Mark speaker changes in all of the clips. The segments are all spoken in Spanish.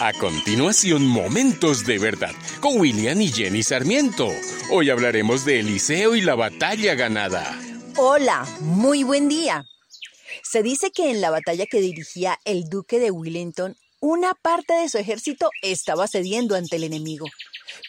Speaker 1: A continuación, Momentos de Verdad con William y Jenny Sarmiento. Hoy hablaremos de Eliseo y la batalla ganada.
Speaker 2: Hola, muy buen día. Se dice que en la batalla que dirigía el duque de Wellington, una parte de su ejército estaba cediendo ante el enemigo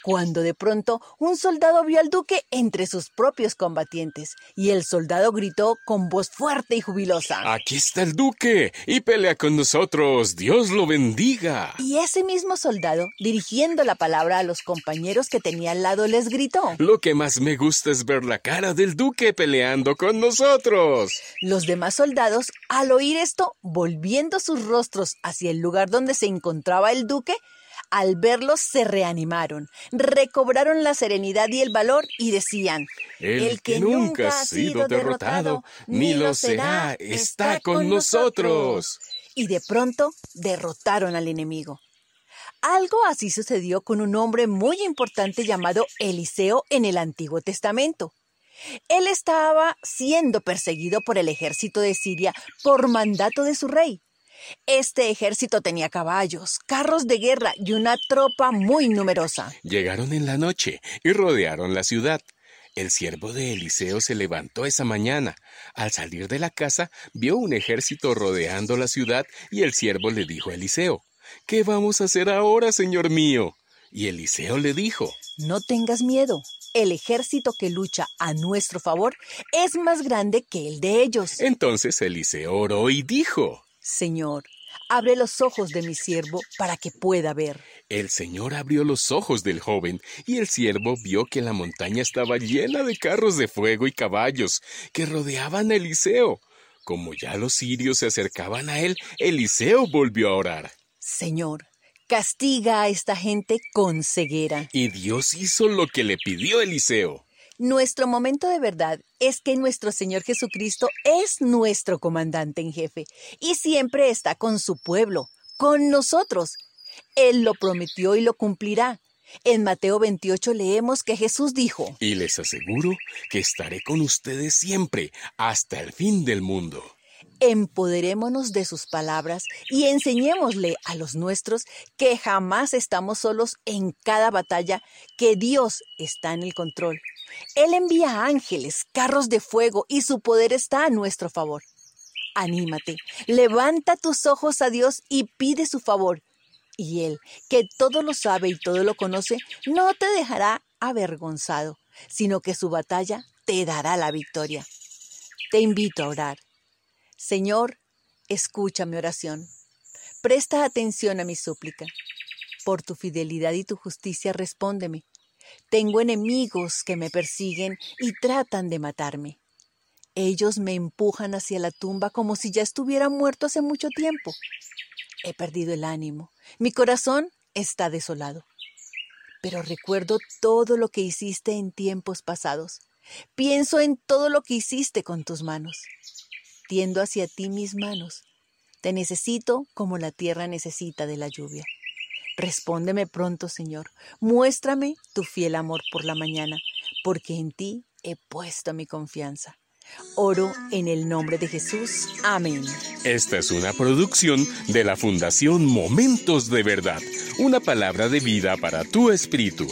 Speaker 2: cuando de pronto un soldado vio al duque entre sus propios combatientes, y el soldado gritó con voz fuerte y jubilosa.
Speaker 1: Aquí está el duque, y pelea con nosotros, Dios lo bendiga.
Speaker 2: Y ese mismo soldado, dirigiendo la palabra a los compañeros que tenía al lado, les gritó.
Speaker 1: Lo que más me gusta es ver la cara del duque peleando con nosotros.
Speaker 2: Los demás soldados, al oír esto, volviendo sus rostros hacia el lugar donde se encontraba el duque, al verlos se reanimaron, recobraron la serenidad y el valor y decían,
Speaker 1: El, que, nunca ha sido derrotado, ni lo será, está con nosotros.
Speaker 2: Y de pronto derrotaron al enemigo. Algo así sucedió con un hombre muy importante llamado Eliseo en el Antiguo Testamento. Él estaba siendo perseguido por el ejército de Siria por mandato de su rey. Este ejército tenía caballos, carros de guerra y una tropa muy numerosa.
Speaker 1: Llegaron en la noche y rodearon la ciudad. El siervo de Eliseo se levantó esa mañana. Al salir de la casa, vio un ejército rodeando la ciudad y el siervo le dijo a Eliseo, ¿Qué vamos a hacer ahora, señor mío? Y Eliseo le dijo,
Speaker 2: No tengas miedo. El ejército que lucha a nuestro favor es más grande que el de ellos.
Speaker 1: Entonces Eliseo oró y dijo,
Speaker 2: Señor, abre los ojos de mi siervo para que pueda ver.
Speaker 1: El Señor abrió los ojos del joven, y el siervo vio que la montaña estaba llena de carros de fuego y caballos que rodeaban a Eliseo. Como ya los sirios se acercaban a él, Eliseo volvió a orar.
Speaker 2: Señor, castiga a esta gente con ceguera.
Speaker 1: Y Dios hizo lo que le pidió Eliseo.
Speaker 2: Nuestro momento de verdad es que nuestro Señor Jesucristo es nuestro comandante en jefe y siempre está con su pueblo, con nosotros. Él lo prometió y lo cumplirá. En Mateo 28 leemos que Jesús dijo,
Speaker 1: Y les aseguro que estaré con ustedes siempre, hasta el fin del mundo.
Speaker 2: Empoderémonos de sus palabras y enseñémosle a los nuestros que jamás estamos solos en cada batalla, que Dios está en el control. Él envía ángeles, carros de fuego y su poder está a nuestro favor. Anímate, levanta tus ojos a Dios y pide su favor. Y Él, que todo lo sabe y todo lo conoce, no te dejará avergonzado, sino que su batalla te dará la victoria. Te invito a orar. Señor, escucha mi oración. Presta atención a mi súplica. Por tu fidelidad y tu justicia respóndeme. Tengo enemigos que me persiguen y tratan de matarme. Ellos me empujan hacia la tumba como si ya estuviera muerto hace mucho tiempo. He perdido el ánimo. Mi corazón está desolado. Pero recuerdo todo lo que hiciste en tiempos pasados. Pienso en todo lo que hiciste con tus manos. Tiendo hacia ti mis manos. Te necesito como la tierra necesita de la lluvia. Respóndeme pronto, Señor. Muéstrame tu fiel amor por la mañana, porque en ti he puesto mi confianza. Oro en el nombre de Jesús. Amén.
Speaker 1: Esta es una producción de la Fundación Momentos de Verdad, una palabra de vida para tu espíritu.